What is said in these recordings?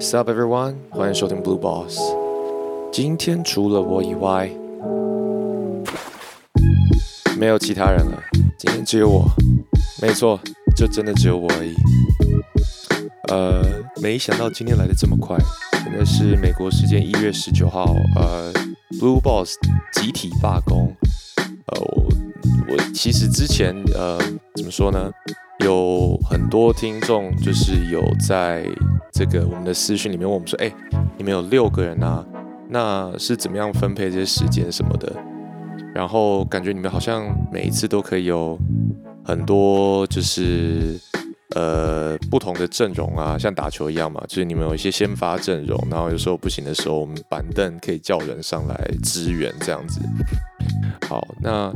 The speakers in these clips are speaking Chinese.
Sup everyone，欢迎收听 Blue Boss。今天除了我以外，没有其他人了。今天只有我，没错，就真的只有我而已。呃，没想到今天来的这么快。现在是美国时间一月十九号，呃，Blue Boss 集体罢工。呃，我我其实之前呃怎么说呢？有很多听众就是有在这个我们的私讯里面问我们说，哎，你们有六个人啊，那是怎么样分配这些时间什么的？然后感觉你们好像每一次都可以有很多就是呃不同的阵容啊，像打球一样嘛，就是你们有一些先发阵容，然后有时候不行的时候，我们板凳可以叫人上来支援这样子。好，那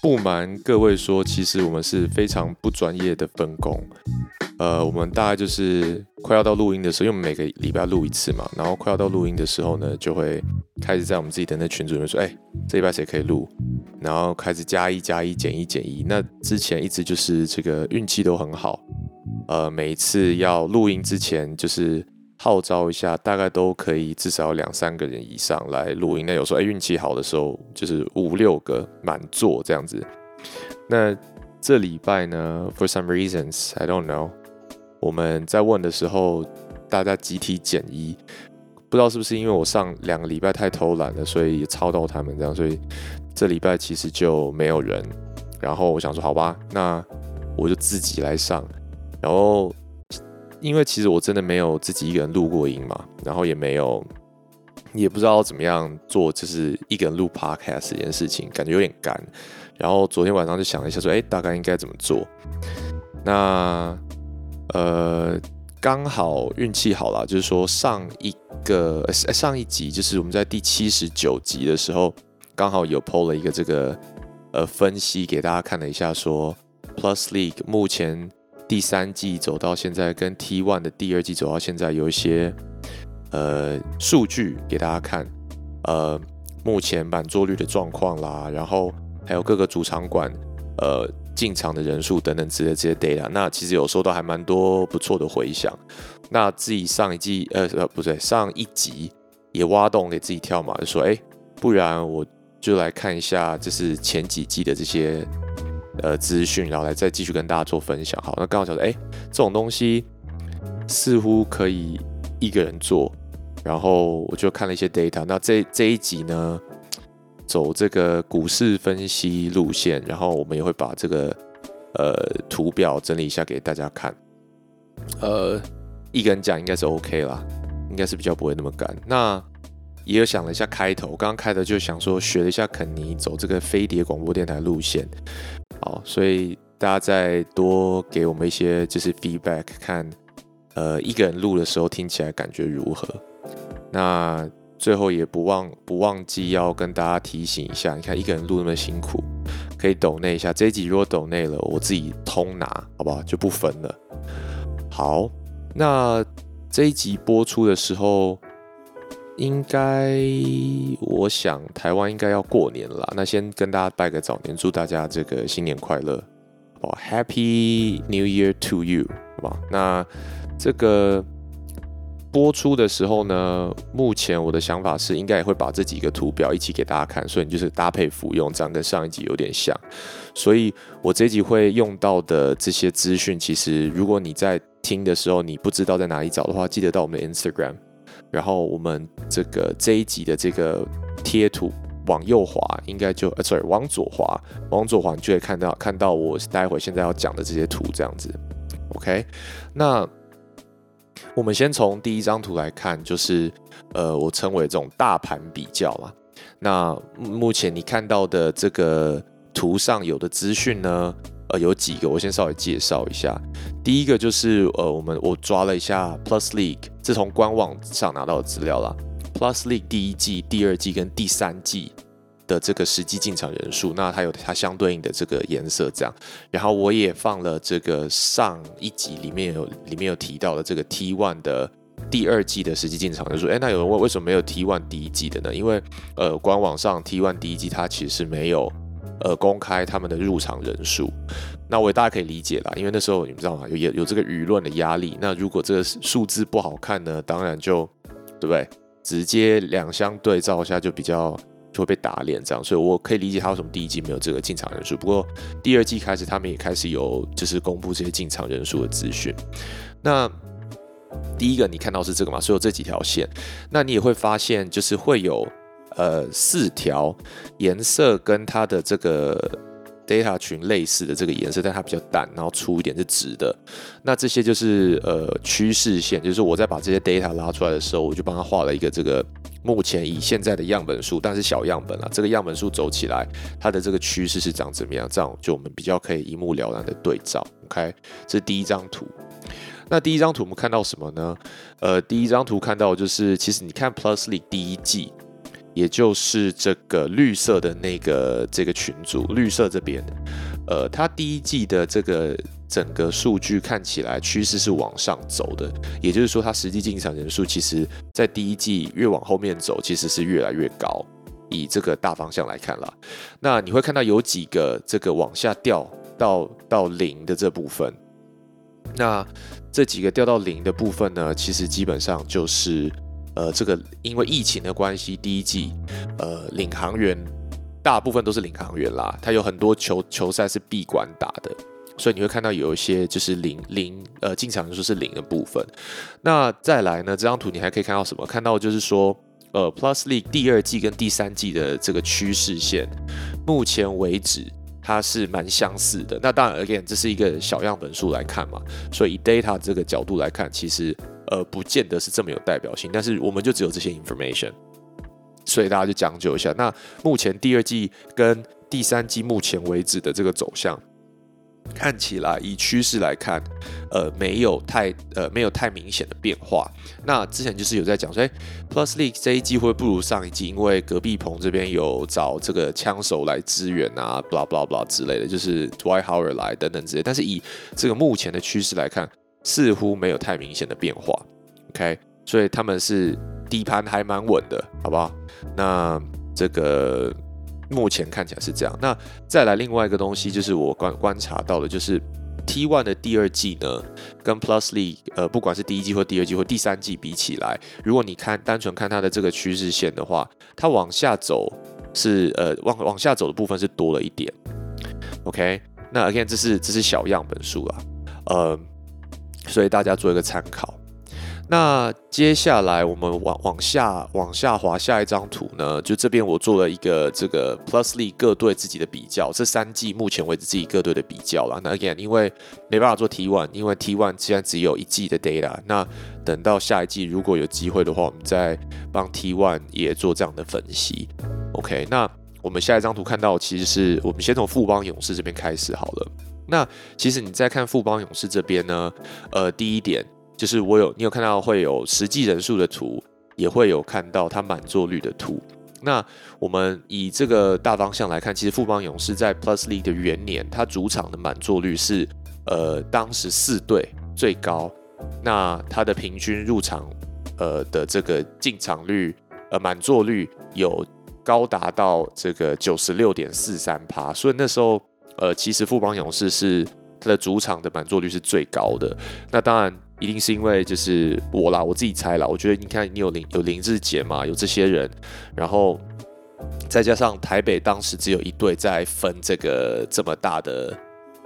不瞒各位说，其实我们是非常不专业的分工。呃，我们大概就是快要到录音的时候，因为我们每个礼拜录一次嘛，然后快要到录音的时候呢，就会开始在我们自己的那群组里面说，哎，这礼拜谁可以录？然后开始加一加一，减一减一。那之前一直就是这个运气都很好，呃，每一次要录音之前就是。号召一下，大概都可以至少两三个人以上来录音。那有时候哎运气好的时候，就是五六个满座这样子。那这礼拜呢，for some reasons I don't know，我们在问的时候，大家集体减一，不知道是不是因为我上两个礼拜太偷懒了，所以也超到他们这样，所以这礼拜其实就没有人。然后我想说，好吧，那我就自己来上，然后。因为其实我真的没有自己一个人录过音嘛，然后也没有，也不知道怎么样做，就是一个人录 podcast 这件事情，感觉有点干。然后昨天晚上就想了一下，说，哎，大概应该怎么做？那呃，刚好运气好了，就是说上一个上一集，就是我们在第七十九集的时候，刚好有 PO 了一个这个呃分析给大家看了一下，说 Plus League 目前。第三季走到现在，跟 T One 的第二季走到现在，有一些呃数据给大家看，呃，目前满座率的状况啦，然后还有各个主场馆呃进场的人数等等之类这些 data，那其实有收到还蛮多不错的回响。那自己上一季呃呃不对，上一集也挖洞给自己跳嘛，就说哎，不然我就来看一下，就是前几季的这些。呃，资讯，然后来再继续跟大家做分享。好，那刚好讲说，哎，这种东西似乎可以一个人做。然后我就看了一些 data。那这这一集呢，走这个股市分析路线，然后我们也会把这个呃图表整理一下给大家看。呃，一个人讲应该是 OK 啦，应该是比较不会那么干。那也有想了一下开头，刚刚开头就想说学了一下肯尼走这个飞碟广播电台路线。好，所以大家再多给我们一些就是 feedback，看，呃，一个人录的时候听起来感觉如何？那最后也不忘不忘记要跟大家提醒一下，你看一个人录那么辛苦，可以抖内一下。这一集如果抖内了，我自己通拿，好不好？就不分了。好，那这一集播出的时候。应该，我想台湾应该要过年了。那先跟大家拜个早年，祝大家这个新年快乐，好吧？Happy New Year to you，好吧？那这个播出的时候呢，目前我的想法是，应该也会把这几个图表一起给大家看，所以你就是搭配服用，这样跟上一集有点像。所以我这集会用到的这些资讯，其实如果你在听的时候你不知道在哪里找的话，记得到我们的 Instagram。然后我们这个这一集的这个贴图往右滑，应该就呃，sorry，往左滑，往左滑你就会看到看到我待会现在要讲的这些图这样子。OK，那我们先从第一张图来看，就是呃，我称为这种大盘比较嘛。那目前你看到的这个图上有的资讯呢？呃，有几个我先稍微介绍一下。第一个就是呃，我们我抓了一下 Plus League，自从官网上拿到的资料啦。Plus League 第一季、第二季跟第三季的这个实际进场人数，那它有它相对应的这个颜色这样。然后我也放了这个上一集里面有里面有提到的这个 T One 的第二季的实际进场人数。哎，那有人问为什么没有 T One 第一季的呢？因为呃，官网上 T One 第一季它其实是没有。呃公开他们的入场人数。那我也大家可以理解啦，因为那时候你们知道吗？有有有这个舆论的压力。那如果这个数字不好看呢，当然就对不对？直接两相对照下就比较就会被打脸这样。所以我可以理解他为什么第一季没有这个进场人数。不过第二季开始，他们也开始有就是公布这些进场人数的资讯。那第一个你看到是这个嘛？所有这几条线，那你也会发现就是会有呃四条颜色跟它的这个。data 群类似的这个颜色，但它比较淡，然后粗一点是直的。那这些就是呃趋势线，就是我在把这些 data 拉出来的时候，我就帮他画了一个这个目前以现在的样本数，但是小样本啊，这个样本数走起来，它的这个趋势是长怎么样？这样就我们比较可以一目了然的对照。OK，这是第一张图。那第一张图我们看到什么呢？呃，第一张图看到就是，其实你看 Plusly 第一季。也就是这个绿色的那个这个群组，绿色这边，呃，它第一季的这个整个数据看起来趋势是往上走的，也就是说，它实际进场人数其实在第一季越往后面走，其实是越来越高。以这个大方向来看啦，那你会看到有几个这个往下掉到到零的这部分，那这几个掉到零的部分呢，其实基本上就是。呃，这个因为疫情的关系，第一季，呃，领航员大部分都是领航员啦，他有很多球球赛是闭馆打的，所以你会看到有一些就是零零呃进场人数是零的部分。那再来呢，这张图你还可以看到什么？看到就是说，呃，Plus League 第二季跟第三季的这个趋势线，目前为止它是蛮相似的。那当然，again，这是一个小样本数来看嘛，所以以 data 这个角度来看，其实。呃，不见得是这么有代表性，但是我们就只有这些 information，所以大家就讲究一下。那目前第二季跟第三季目前为止的这个走向，看起来以趋势来看，呃，没有太呃没有太明显的变化。那之前就是有在讲说，哎，Plus League 这一季会不如上一季，因为隔壁棚这边有找这个枪手来支援啊，blah blah blah 之类的，就是 Dwight Howard 来等等之类。但是以这个目前的趋势来看。似乎没有太明显的变化，OK，所以他们是底盘还蛮稳的，好不好？那这个目前看起来是这样。那再来另外一个东西，就是我观观察到的，就是 T One 的第二季呢，跟 Plusly 呃，不管是第一季或第二季或第三季比起来，如果你看单纯看它的这个趋势线的话，它往下走是呃往往下走的部分是多了一点，OK。那 again 这是这是小样本数啊，呃。所以大家做一个参考。那接下来我们往往下往下滑，下一张图呢，就这边我做了一个这个 Plusly 各队自己的比较，这三季目前为止自己各队的比较了。那 again，因为没办法做 T1，因为 T1 现在只有一季的 data。那等到下一季如果有机会的话，我们再帮 T1 也做这样的分析。OK，那我们下一张图看到，其实是我们先从富邦勇士这边开始好了。那其实你再看富邦勇士这边呢，呃，第一点就是我有你有看到会有实际人数的图，也会有看到它满座率的图。那我们以这个大方向来看，其实富邦勇士在 Plus League 的元年，它主场的满座率是呃当时四队最高，那它的平均入场呃的这个进场率呃满座率有高达到这个九十六点四三趴，所以那时候。呃，其实富邦勇士是它的主场的满座率是最高的。那当然一定是因为就是我啦，我自己猜啦。我觉得你看你有林有林志杰嘛，有这些人，然后再加上台北当时只有一队在分这个这么大的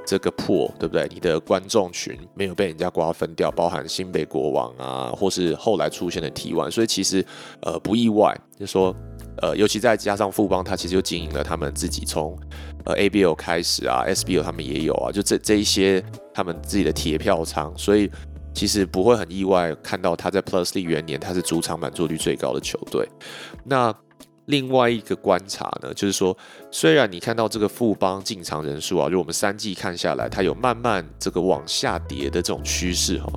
这个破，对不对？你的观众群没有被人家瓜分掉，包含新北国王啊，或是后来出现的 T1，所以其实呃不意外，就说。呃，尤其再加上富邦，他其实就经营了他们自己从呃 ABL 开始啊，SBL 他们也有啊，就这这一些他们自己的铁票仓，所以其实不会很意外看到他在 Plus 利元年他是主场满座率最高的球队。那另外一个观察呢，就是说，虽然你看到这个富邦进场人数啊，就我们三季看下来，它有慢慢这个往下跌的这种趋势哈。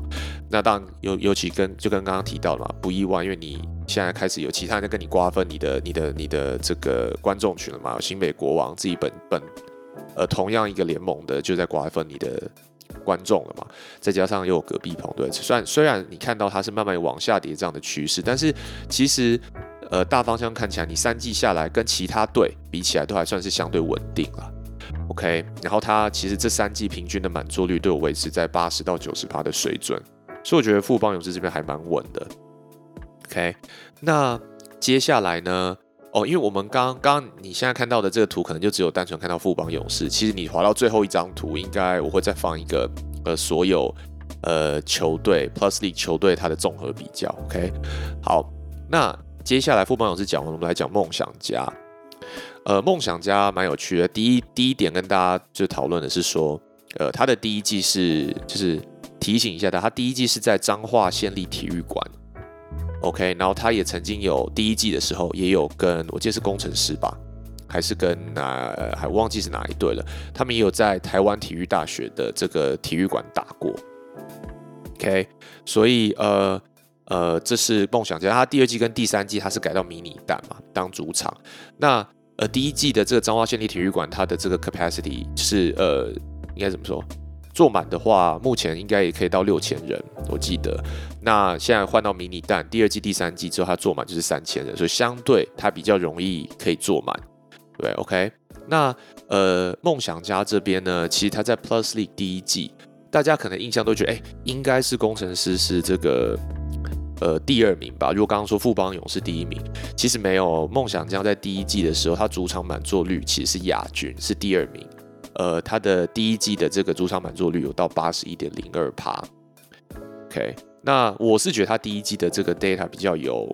那当尤尤其跟就跟刚刚提到了嘛，不意外，因为你现在开始有其他人在跟你瓜分你的你的你的这个观众群了嘛，新北国王自己本本呃同样一个联盟的就在瓜分你的观众了嘛，再加上又有隔壁棚对，虽然虽然你看到它是慢慢往下跌这样的趋势，但是其实。呃大方向看起来，你三季下来跟其他队比起来，都还算是相对稳定了。OK，然后他其实这三季平均的满座率都有维持在八十到九十趴的水准，所以我觉得富邦勇士这边还蛮稳的。OK，那接下来呢？哦，因为我们刚刚你现在看到的这个图，可能就只有单纯看到富邦勇士。其实你滑到最后一张图，应该我会再放一个呃所有呃球队 Plus League 球队它的综合比较。OK，好，那接下来富邦勇士讲完，我们来讲梦想家。呃，梦想家蛮有趣的。第一第一点跟大家就讨论的是说，呃，他的第一季是就是提醒一下大家，他第一季是在彰化县立体育馆。OK，然后他也曾经有第一季的时候，也有跟我记得是工程师吧，还是跟哪还忘记是哪一队了。他们也有在台湾体育大学的这个体育馆打过。OK，所以呃呃，这是梦想家。他第二季跟第三季他是改到迷你蛋嘛当主场。那呃第一季的这个彰化县立体育馆，它的这个 capacity 是呃应该怎么说？坐满的话，目前应该也可以到六千人，我记得。那现在换到迷你蛋，第二季、第三季之后，它坐满就是三千人，所以相对它比较容易可以坐满。对，OK。那呃，梦想家这边呢，其实它在 Plus League 第一季，大家可能印象都觉得，哎，应该是工程师是这个呃第二名吧？如果刚刚说富邦勇是第一名，其实没有。梦想家在第一季的时候，它主场满座率其实是亚军，是第二名。呃，他的第一季的这个主场满座率有到八十一点零二趴。OK，那我是觉得他第一季的这个 data 比较有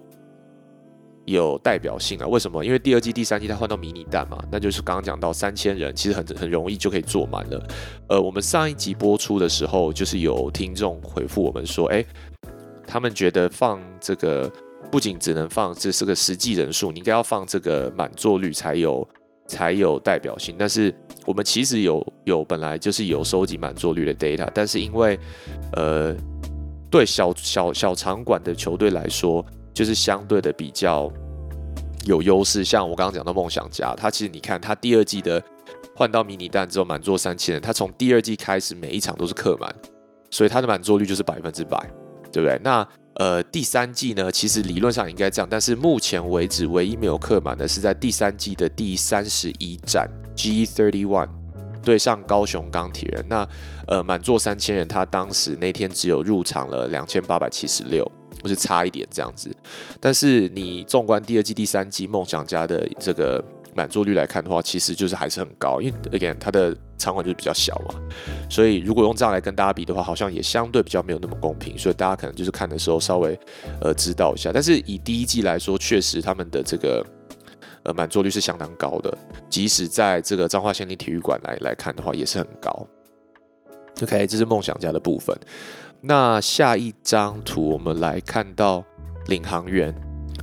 有代表性啊。为什么？因为第二季、第三季他换到迷你蛋嘛，那就是刚刚讲到三千人，其实很很容易就可以坐满了。呃，我们上一集播出的时候，就是有听众回复我们说，哎，他们觉得放这个不仅只能放这是个实际人数，你应该要放这个满座率才有。才有代表性，但是我们其实有有本来就是有收集满座率的 data，但是因为呃对小小小场馆的球队来说，就是相对的比较有优势。像我刚刚讲到梦想家，他其实你看他第二季的换到迷你蛋之后满座三千人，他从第二季开始每一场都是客满，所以他的满座率就是百分之百，对不对？那呃，第三季呢，其实理论上应该这样，但是目前为止唯一没有客满的是在第三季的第三十一站 G Thirty One 对上高雄钢铁人。那呃，满座三千人，他当时那天只有入场了两千八百七十六，不是差一点这样子。但是你纵观第二季、第三季梦想家的这个。满座率来看的话，其实就是还是很高，因为 again 它的场馆就是比较小嘛，所以如果用这样来跟大家比的话，好像也相对比较没有那么公平，所以大家可能就是看的时候稍微呃知道一下。但是以第一季来说，确实他们的这个呃满座率是相当高的，即使在这个彰化县立体育馆来来看的话，也是很高。OK，这是梦想家的部分。那下一张图我们来看到领航员，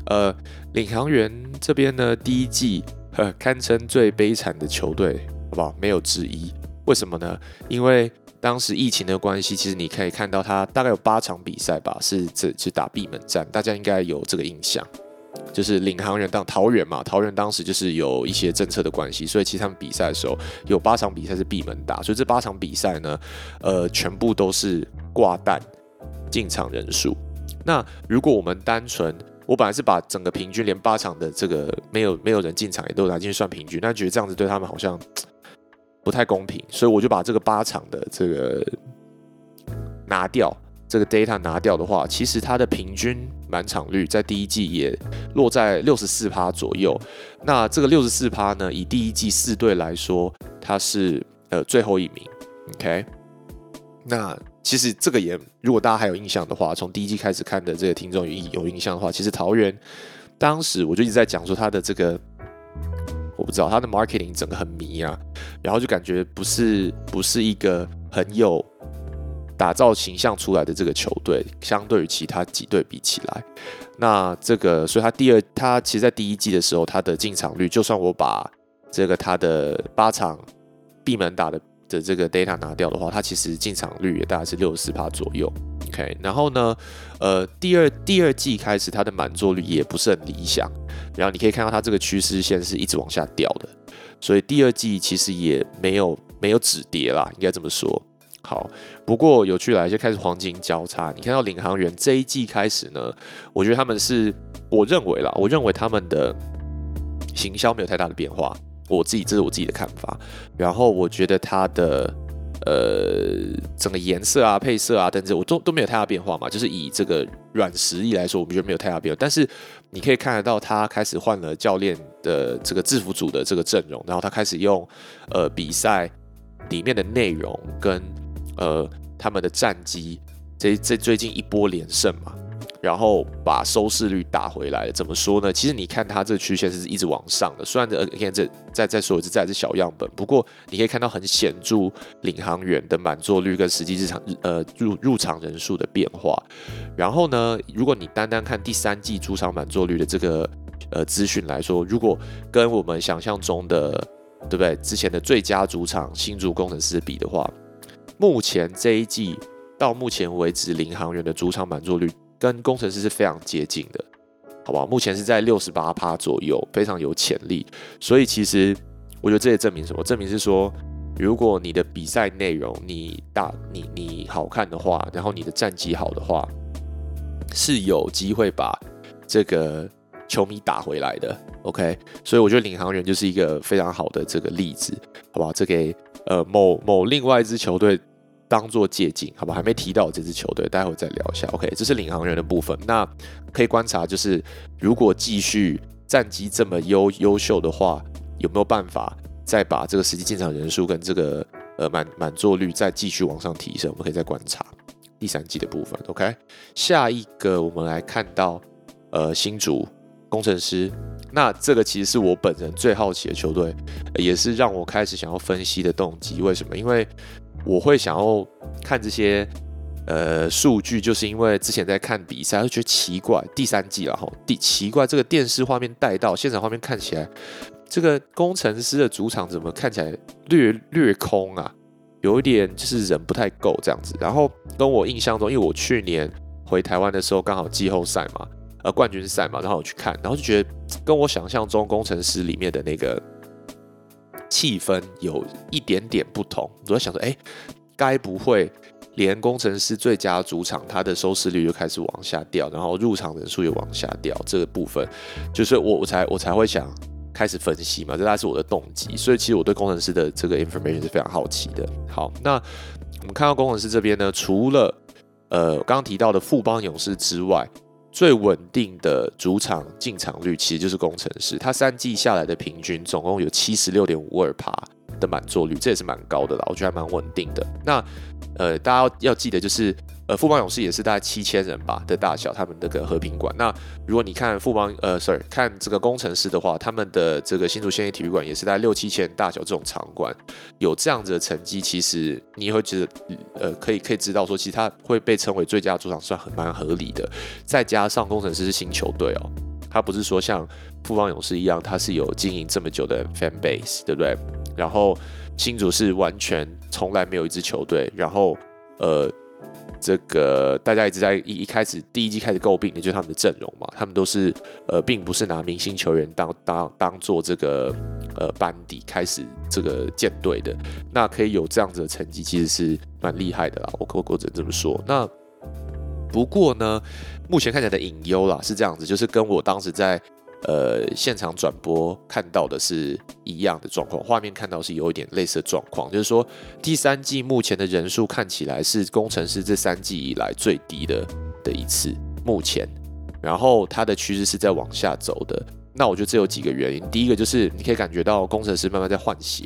呃，领航员这边呢，第一季。堪称最悲惨的球队，好不好？没有之一。为什么呢？因为当时疫情的关系，其实你可以看到他大概有八场比赛吧，是这是打闭门战，大家应该有这个印象。就是领航员当桃园嘛，桃园当时就是有一些政策的关系，所以其实他们比赛的时候有八场比赛是闭门打，所以这八场比赛呢，呃，全部都是挂蛋进场人数。那如果我们单纯我本来是把整个平均连八场的这个没有没有人进场也都拿进去算平均，但觉得这样子对他们好像不太公平，所以我就把这个八场的这个拿掉，这个 data 拿掉的话，其实它的平均满场率在第一季也落在六十四趴左右。那这个六十四趴呢，以第一季四队来说，它是呃最后一名。OK，那。其实这个也，如果大家还有印象的话，从第一季开始看的这个听众有有印象的话，其实桃园当时我就一直在讲说他的这个，我不知道他的 marketing 整个很迷啊，然后就感觉不是不是一个很有打造形象出来的这个球队，相对于其他几队比起来，那这个所以他第二他其实，在第一季的时候，他的进场率，就算我把这个他的八场闭门打的。的这个 data 拿掉的话，它其实进场率也大概是六十四趴左右。OK，然后呢，呃，第二第二季开始它的满座率也不是很理想，然后你可以看到它这个趋势线是一直往下掉的，所以第二季其实也没有没有止跌啦，应该这么说。好，不过有趣来就开始黄金交叉。你看到领航员这一季开始呢，我觉得他们是，我认为啦，我认为他们的行销没有太大的变化。我自己这是我自己的看法。然后我觉得它的呃整个颜色啊、配色啊等等，我都都没有太大变化嘛。就是以这个软实力来说，我觉得没有太大变化。但是你可以看得到，他开始换了教练的这个制服组的这个阵容，然后他开始用呃比赛里面的内容跟呃，他们的战绩，这这最近一波连胜嘛，然后把收视率打回来。怎么说呢？其实你看它这个曲线是一直往上的，虽然这看这再再说一次，这还是小样本，不过你可以看到很显著领航员的满座率跟实际日常呃入入场人数的变化。然后呢，如果你单单看第三季主场满座率的这个呃资讯来说，如果跟我们想象中的对不对之前的最佳主场新竹工程师比的话，目前这一季到目前为止，领航员的主场满座率跟工程师是非常接近的，好不好？目前是在六十八趴左右，非常有潜力。所以其实我觉得这也证明什么？证明是说，如果你的比赛内容你大你你好看的话，然后你的战绩好的话，是有机会把这个球迷打回来的。OK，所以我觉得领航员就是一个非常好的这个例子，好不好？这给呃某某另外一支球队。当做借鉴，好吧？还没提到这支球队，待会再聊一下。OK，这是领航员的部分。那可以观察，就是如果继续战绩这么优优秀的话，有没有办法再把这个实际进场人数跟这个呃满满座率再继续往上提升？我们可以再观察第三季的部分。OK，下一个我们来看到呃新竹工程师。那这个其实是我本人最好奇的球队，也是让我开始想要分析的动机。为什么？因为我会想要看这些呃数据，就是因为之前在看比赛，就觉得奇怪。第三季了哈，第奇怪，这个电视画面带到现场画面看起来，这个工程师的主场怎么看起来略略空啊？有一点就是人不太够这样子。然后跟我印象中，因为我去年回台湾的时候刚好季后赛嘛，呃冠军赛嘛，然后我去看，然后就觉得跟我想象中工程师里面的那个。气氛有一点点不同，我在想说，哎，该不会连工程师最佳主场，它的收视率就开始往下掉，然后入场人数也往下掉，这个部分就是我我才我才会想开始分析嘛，这大概是我的动机。所以其实我对工程师的这个 information 是非常好奇的。好，那我们看到工程师这边呢，除了呃刚刚提到的富邦勇士之外。最稳定的主场进场率其实就是工程师，他三季下来的平均总共有七十六点五二趴的满座率，这也是蛮高的啦，我觉得还蛮稳定的。那呃，大家要记得就是。呃，富邦勇士也是大概七千人吧的大小，他们那个和平馆。那如果你看富邦，呃，sorry，看这个工程师的话，他们的这个新竹县立体育馆也是在六七千大小这种场馆，有这样子的成绩，其实你会觉得，呃，可以可以知道说，其实它会被称为最佳主场算很蛮合理的。再加上工程师是新球队哦，他不是说像富邦勇士一样，他是有经营这么久的 fan base，对不对？然后新竹是完全从来没有一支球队，然后呃。这个大家一直在一一开始第一季开始诟病的就是他们的阵容嘛，他们都是呃，并不是拿明星球员当当当做这个呃班底开始这个建队的，那可以有这样子的成绩，其实是蛮厉害的啦。我我我只能这么说。那不过呢，目前看起来的隐忧啦是这样子，就是跟我当时在。呃，现场转播看到的是一样的状况，画面看到是有一点类似的状况，就是说第三季目前的人数看起来是工程师这三季以来最低的的一次，目前，然后它的趋势是在往下走的。那我觉得这有几个原因，第一个就是你可以感觉到工程师慢慢在换血，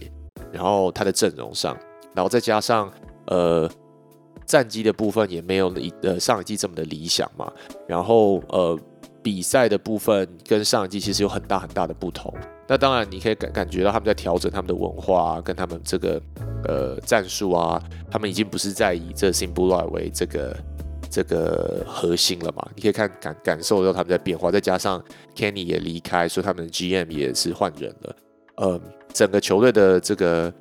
然后他的阵容上，然后再加上呃战绩的部分也没有一呃上一季这么的理想嘛，然后呃。比赛的部分跟上一季其实有很大很大的不同。那当然，你可以感感觉到他们在调整他们的文化，啊跟他们这个呃战术啊，他们已经不是在以这 s i m b l e 为这个这个核心了嘛。你可以看感感受到他们在变化，再加上 Kenny 也离开，所以他们的 GM 也是换人了。呃，整个球队的这个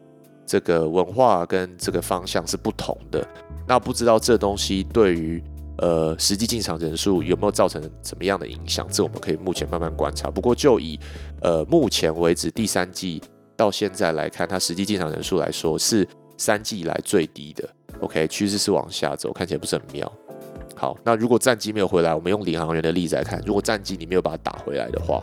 这个文化跟这个方向是不同的。那不知道这东西对于。呃，实际进场人数有没有造成怎么样的影响？这我们可以目前慢慢观察。不过就以呃目前为止第三季到现在来看，它实际进场人数来说是三季以来最低的。OK，趋势是往下走，看起来不是很妙。好，那如果战机没有回来，我们用领航员的例子来看，如果战机你没有把它打回来的话，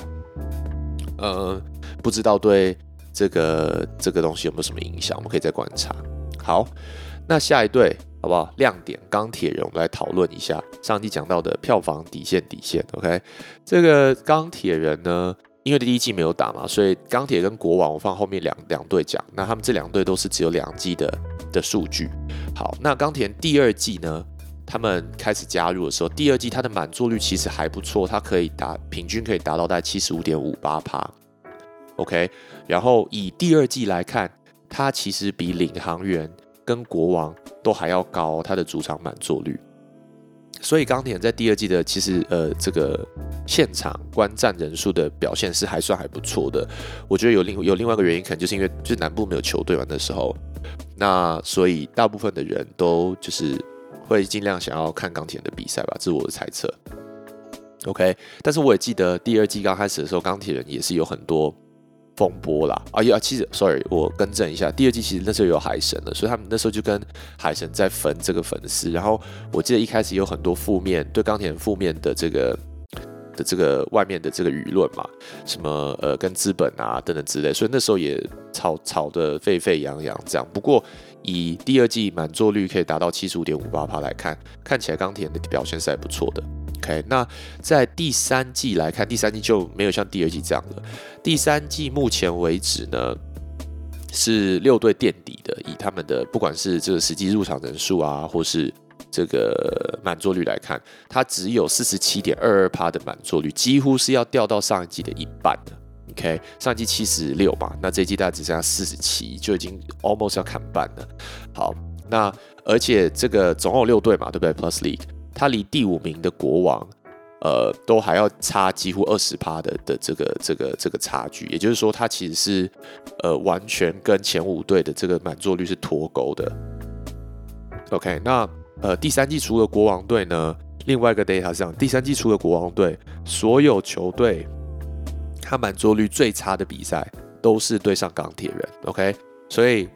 呃，不知道对这个这个东西有没有什么影响，我们可以再观察。好，那下一对好不好？亮点钢铁人，我们来讨论一下上集讲到的票房底线底线。OK，这个钢铁人呢？因为第一季没有打嘛，所以钢铁跟国王我放后面两两队讲。那他们这两队都是只有两季的的数据。好，那钢铁第二季呢，他们开始加入的时候，第二季它的满座率其实还不错，它可以达平均可以达到在七十五点五八趴。OK，然后以第二季来看，它其实比领航员跟国王都还要高，他的主场满座率。所以钢铁在第二季的其实呃这个现场观战人数的表现是还算还不错的。我觉得有另有另外一个原因，可能就是因为就是南部没有球队嘛那时候，那所以大部分的人都就是会尽量想要看钢铁人的比赛吧，这是我的猜测。OK，但是我也记得第二季刚开始的时候，钢铁人也是有很多。风波啦，啊呀，其实，sorry，我更正一下，第二季其实那时候有海神了，所以他们那时候就跟海神在分这个粉丝。然后我记得一开始有很多负面对钢铁人负面的这个的这个外面的这个舆论嘛，什么呃跟资本啊等等之类，所以那时候也吵吵得沸沸扬扬这样。不过以第二季满座率可以达到七十五点五八趴来看，看起来钢铁的表现是还不错的。OK，那在第三季来看，第三季就没有像第二季这样了。第三季目前为止呢，是六队垫底的。以他们的不管是这个实际入场人数啊，或是这个满座率来看，它只有四十七点二二趴的满座率，几乎是要掉到上一季的一半了。OK，上一季七十六嘛，那这一季大概只剩下四十七，就已经 almost 要砍半了。好，那而且这个总共有六队嘛，对不对？Plus League。他离第五名的国王，呃，都还要差几乎二十趴的的这个这个这个差距，也就是说，他其实是呃完全跟前五队的这个满座率是脱钩的。OK，那呃第三季除了国王队呢，另外一个 data 是这样，第三季除了国王队，所有球队他满座率最差的比赛都是对上钢铁人。OK，所以。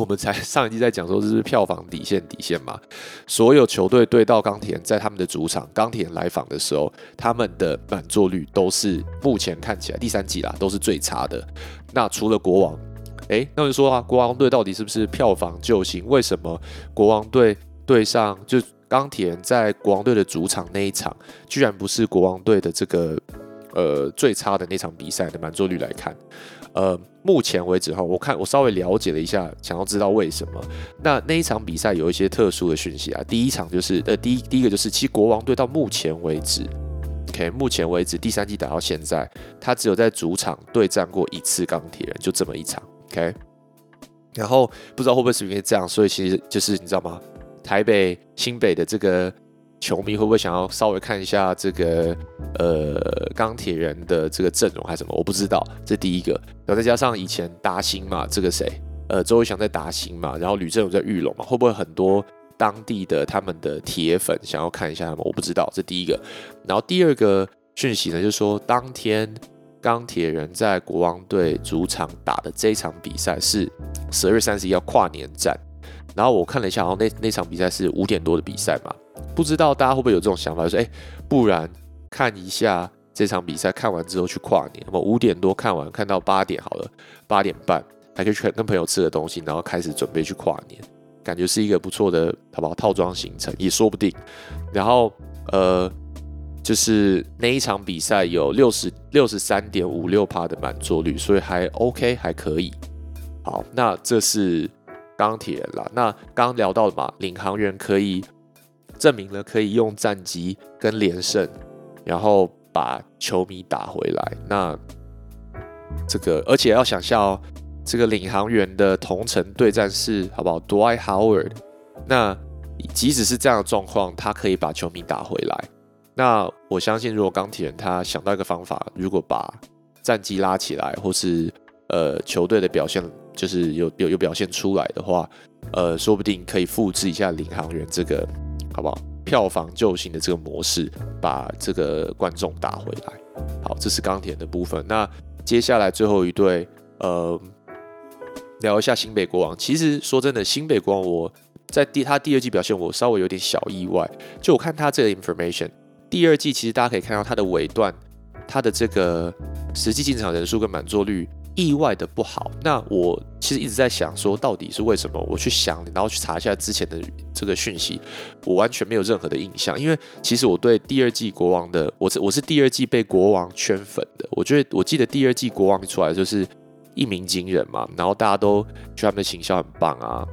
我们才上一季在讲说这是票房底线底线嘛，所有球队对到钢铁在他们的主场，钢铁来访的时候，他们的满座率都是目前看起来第三季啦都是最差的。那除了国王，哎，那就说啊，国王队到底是不是票房救星？为什么国王队对上就钢铁在国王队的主场那一场，居然不是国王队的这个呃最差的那场比赛的满座率来看？呃，目前为止哈，我看我稍微了解了一下，想要知道为什么。那那一场比赛有一些特殊的讯息啊。第一场就是呃，第一第一个就是，其实国王队到目前为止，OK，目前为止第三季打到现在，他只有在主场对战过一次钢铁人，就这么一场，OK。然后不知道会不会是因为这样，所以其实就是你知道吗？台北新北的这个。球迷会不会想要稍微看一下这个呃钢铁人的这个阵容还是什么？我不知道，这第一个。然后再加上以前达兴嘛，这个谁？呃，周伟翔在达兴嘛，然后吕正勇在玉龙嘛，会不会很多当地的他们的铁粉想要看一下他们？我不知道，这第一个。然后第二个讯息呢，就是说当天钢铁人在国王队主场打的这一场比赛是十二月三十一要跨年战。然后我看了一下，然后那那场比赛是五点多的比赛嘛。不知道大家会不会有这种想法，说哎，不然看一下这场比赛，看完之后去跨年，那么五点多看完，看到八点好了，八点半还可以去跟朋友吃个东西，然后开始准备去跨年，感觉是一个不错的，好不好？套装行程也说不定。然后呃，就是那一场比赛有六十六十三点五六趴的满座率，所以还 OK，还可以。好，那这是钢铁人啦。那刚聊到了嘛，领航员可以。证明了可以用战机跟连胜，然后把球迷打回来。那这个，而且要想象哦，这个领航员的同城对战是好不好？Dwight Howard。那即使是这样的状况，他可以把球迷打回来。那我相信，如果钢铁人他想到一个方法，如果把战绩拉起来，或是呃球队的表现就是有有有表现出来的话，呃，说不定可以复制一下领航员这个。好不好？票房救星的这个模式，把这个观众打回来。好，这是钢铁的部分。那接下来最后一对，呃，聊一下新北国王。其实说真的，新北国王我在第他第二季表现，我稍微有点小意外。就我看他这个 information，第二季其实大家可以看到他的尾段，他的这个实际进场人数跟满座率意外的不好。那我其实一直在想说，到底是为什么？我去想，然后去查一下之前的这个讯息，我完全没有任何的印象。因为其实我对第二季国王的，我是我是第二季被国王圈粉的。我觉得我记得第二季国王出来就是一鸣惊人嘛，然后大家都觉得他们的形象很棒啊。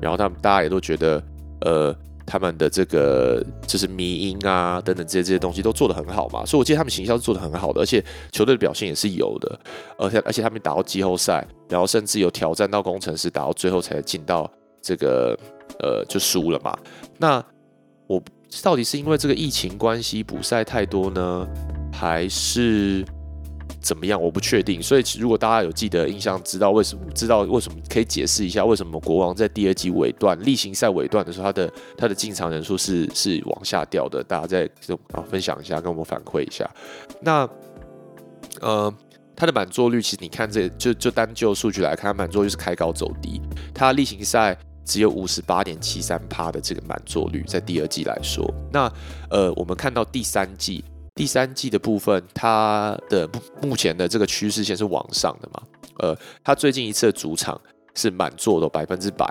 然后他们大家也都觉得，呃，他们的这个就是迷音啊等等这些这些东西都做得很好嘛，所以我记得他们形象是做得很好的，而且球队的表现也是有的，而且而且他们打到季后赛，然后甚至有挑战到工程师，打到最后才进到这个呃就输了嘛。那我到底是因为这个疫情关系补赛太多呢，还是？怎么样？我不确定。所以，如果大家有记得印象，知道为什么，知道为什么，可以解释一下为什么国王在第二季尾段例行赛尾段的时候，他的他的进场人数是是往下掉的。大家再啊分享一下，跟我们反馈一下。那呃，他的满座率其实你看，这就就单就数据来看，满座率是开高走低。他例行赛只有五十八点七三趴的这个满座率，在第二季来说。那呃，我们看到第三季。第三季的部分，它的目前的这个趋势线是往上的嘛？呃，它最近一次的主场是满座的百分之百，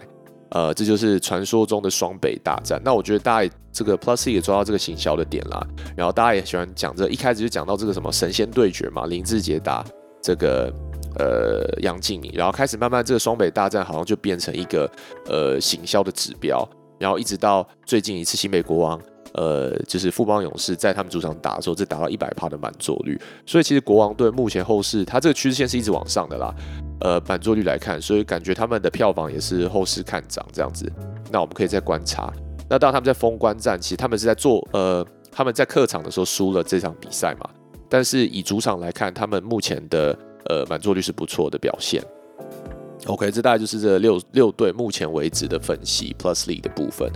呃，这就是传说中的双北大战。那我觉得大家这个 Plus 也抓到这个行销的点啦，然后大家也喜欢讲这，一开始就讲到这个什么神仙对决嘛，林志杰打这个呃杨敬敏，然后开始慢慢这个双北大战好像就变成一个呃行销的指标，然后一直到最近一次新北国王。呃，就是富邦勇士在他们主场打的时候，这达到一百帕的满座率，所以其实国王队目前后市，它这个趋势线是一直往上的啦。呃，满座率来看，所以感觉他们的票房也是后市看涨这样子。那我们可以再观察。那当他们在封关战，其实他们是在做呃，他们在客场的时候输了这场比赛嘛。但是以主场来看，他们目前的呃满座率是不错的表现。OK，这大概就是这六六队目前为止的分析 plus lee 的部分。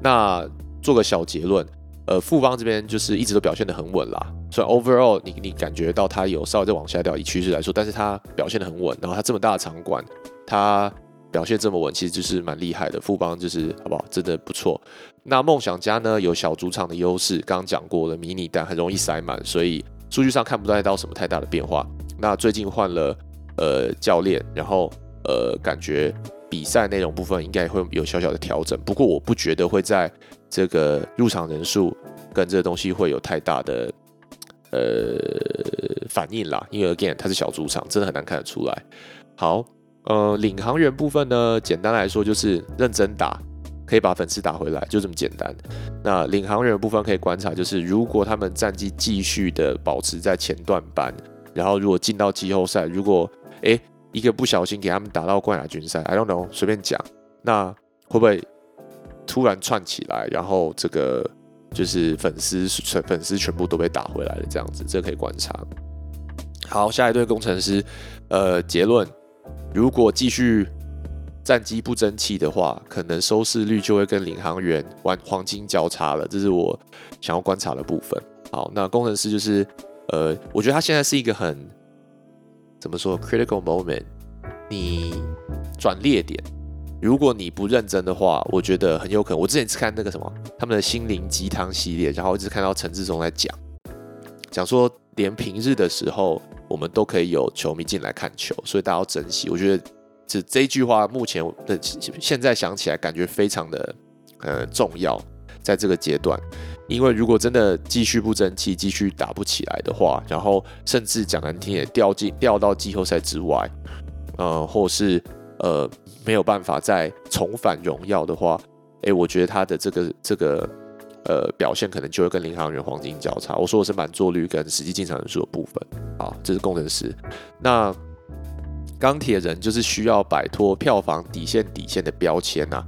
那做个小结论，呃，富邦这边就是一直都表现得很稳啦，所以 overall 你你感觉到它有稍微在往下掉，以趋势来说，但是它表现得很稳，然后它这么大的场馆，它表现这么稳，其实就是蛮厉害的。富邦就是好不好，真的不错。那梦想家呢，有小主场的优势，刚刚讲过了，迷你蛋很容易塞满，所以数据上看不到到什么太大的变化。那最近换了呃教练，然后呃感觉。比赛内容部分应该会有小小的调整，不过我不觉得会在这个入场人数跟这个东西会有太大的呃反应啦，因为 again 它是小主场，真的很难看得出来。好，呃，领航员部分呢，简单来说就是认真打，可以把粉丝打回来，就这么简单。那领航员部分可以观察，就是如果他们战绩继续的保持在前段班，然后如果进到季后赛，如果诶。一个不小心给他们打到冠亚军赛，I don't know，随便讲，那会不会突然串起来，然后这个就是粉丝全粉丝全部都被打回来了这样子，这可以观察。好，下一对工程师，呃，结论，如果继续战绩不争气的话，可能收视率就会跟领航员玩黄金交叉了，这是我想要观察的部分。好，那工程师就是，呃，我觉得他现在是一个很。怎么说？Critical moment，你转捩点。如果你不认真的话，我觉得很有可能。我之前是看那个什么，他们的心灵鸡汤系列，然后一直看到陈志忠在讲，讲说连平日的时候，我们都可以有球迷进来看球，所以大家要珍惜。我觉得这这句话，目前的现在想起来，感觉非常的呃重要，在这个阶段。因为如果真的继续不争气，继续打不起来的话，然后甚至讲难听也掉进掉到季后赛之外，呃，或是呃没有办法再重返荣耀的话，诶，我觉得他的这个这个呃表现可能就会跟领航员黄金交叉。我说的是满座率跟实际进场人数的部分。好，这是工程师。那钢铁人就是需要摆脱票房底线底线的标签呐。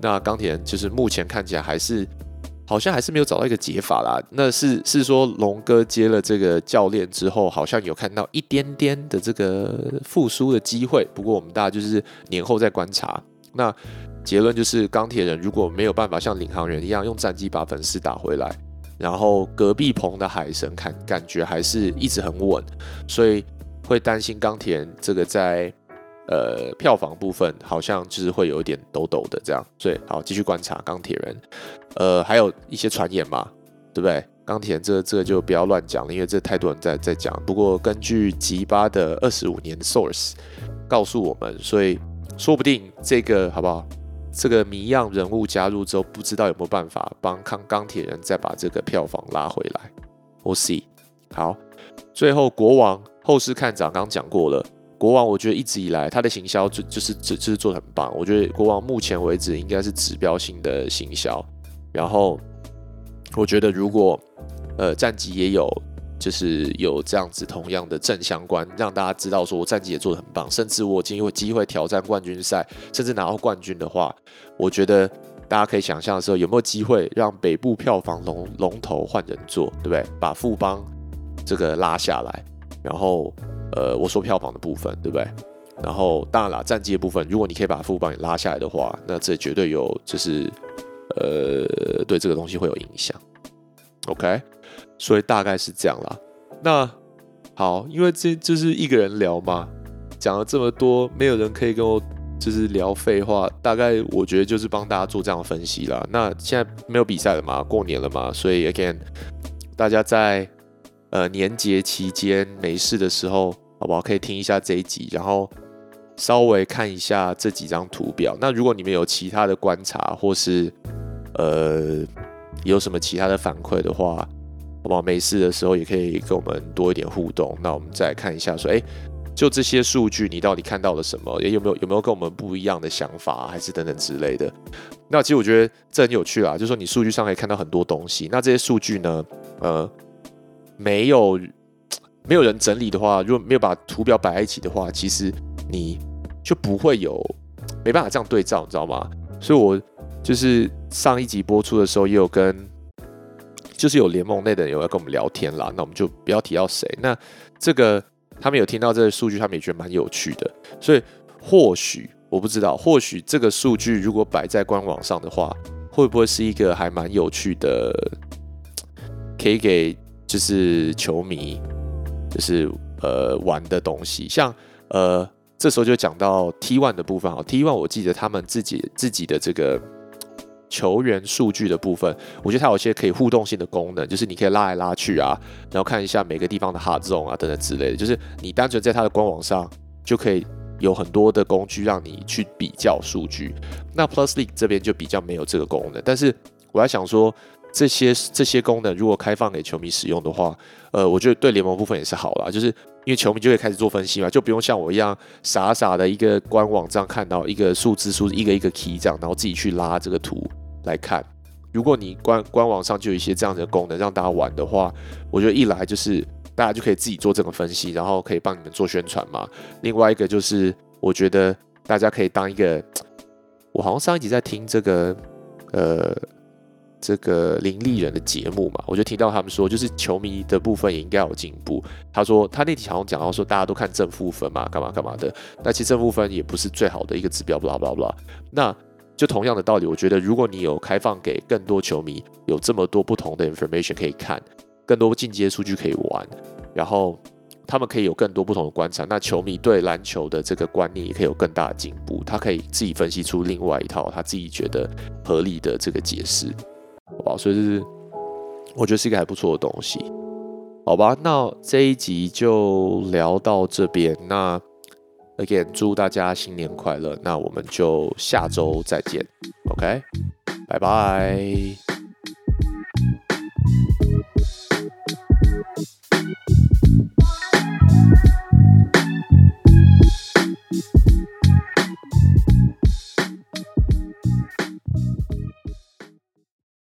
那钢铁人就是目前看起来还是。好像还是没有找到一个解法啦。那是是说龙哥接了这个教练之后，好像有看到一点点的这个复苏的机会。不过我们大家就是年后再观察。那结论就是钢铁人如果没有办法像领航员一样用战绩把粉丝打回来，然后隔壁棚的海神看感觉还是一直很稳，所以会担心钢铁人这个在呃票房部分好像就是会有一点抖抖的这样，所以好继续观察钢铁人，呃，还有一些传言嘛，对不对？钢铁人这这个就不要乱讲了，因为这太多人在在讲。不过根据吉巴的二十五年 source 告诉我们，所以说不定这个好不好？这个谜样人物加入之后，不知道有没有办法帮康钢铁人再把这个票房拉回来。我 see。好，最后国王后世看涨，刚刚讲过了。国王我觉得一直以来他的行销就就是只就是做的很棒。我觉得国王目前为止应该是指标性的行销。然后我觉得如果呃战绩也有就是有这样子同样的正相关，让大家知道说我战绩也做的很棒，甚至我今有机会挑战冠军赛，甚至拿到冠军的话，我觉得大家可以想象的时候有没有机会让北部票房龙龙头换人做，对不对？把富邦这个拉下来，然后呃我说票房的部分，对不对？然后当然了，战绩的部分，如果你可以把富邦给拉下来的话，那这绝对有就是呃对这个东西会有影响。OK。所以大概是这样啦。那好，因为这就是一个人聊嘛，讲了这么多，没有人可以跟我就是聊废话。大概我觉得就是帮大家做这样的分析啦。那现在没有比赛了嘛，过年了嘛，所以 again，大家在呃年节期间没事的时候，好不好？可以听一下这一集，然后稍微看一下这几张图表。那如果你们有其他的观察，或是呃有什么其他的反馈的话，好不好？没事的时候也可以跟我们多一点互动。那我们再看一下，说，哎，就这些数据，你到底看到了什么？也有没有有没有跟我们不一样的想法，还是等等之类的？那其实我觉得这很有趣啊，就是说你数据上可以看到很多东西。那这些数据呢，呃，没有没有人整理的话，如果没有把图表摆在一起的话，其实你就不会有没办法这样对照，你知道吗？所以我就是上一集播出的时候也有跟。就是有联盟内的人有要跟我们聊天啦，那我们就不要提到谁。那这个他们有听到这个数据，他们也觉得蛮有趣的。所以或许我不知道，或许这个数据如果摆在官网上的话，会不会是一个还蛮有趣的，可以给就是球迷就是呃玩的东西。像呃这时候就讲到 T one 的部分啊，T one 我记得他们自己自己的这个。球员数据的部分，我觉得它有些可以互动性的功能，就是你可以拉来拉去啊，然后看一下每个地方的 hard zone 啊等等之类的，就是你单纯在它的官网上就可以有很多的工具让你去比较数据。那 Plus League 这边就比较没有这个功能，但是我在想说，这些这些功能如果开放给球迷使用的话，呃，我觉得对联盟部分也是好啦，就是因为球迷就会开始做分析嘛，就不用像我一样傻傻的一个官网这样看到一个数字数一个一个 key 这样，然后自己去拉这个图。来看，如果你官官网上就有一些这样的功能让大家玩的话，我觉得一来就是大家就可以自己做这个分析，然后可以帮你们做宣传嘛。另外一个就是，我觉得大家可以当一个，我好像上一集在听这个呃这个林立人的节目嘛，我就听到他们说，就是球迷的部分也应该有进步。他说他那题好像讲到说，大家都看正负分嘛，干嘛干嘛的。那其实正负分也不是最好的一个指标，blah blah blah。那就同样的道理，我觉得如果你有开放给更多球迷有这么多不同的 information 可以看，更多进阶数据可以玩，然后他们可以有更多不同的观察，那球迷对篮球的这个观念也可以有更大的进步。他可以自己分析出另外一套他自己觉得合理的这个解释，好吧？所以就是我觉得是一个还不错的东西，好吧？那这一集就聊到这边，那。Again，祝大家新年快乐！那我们就下周再见，OK，拜拜。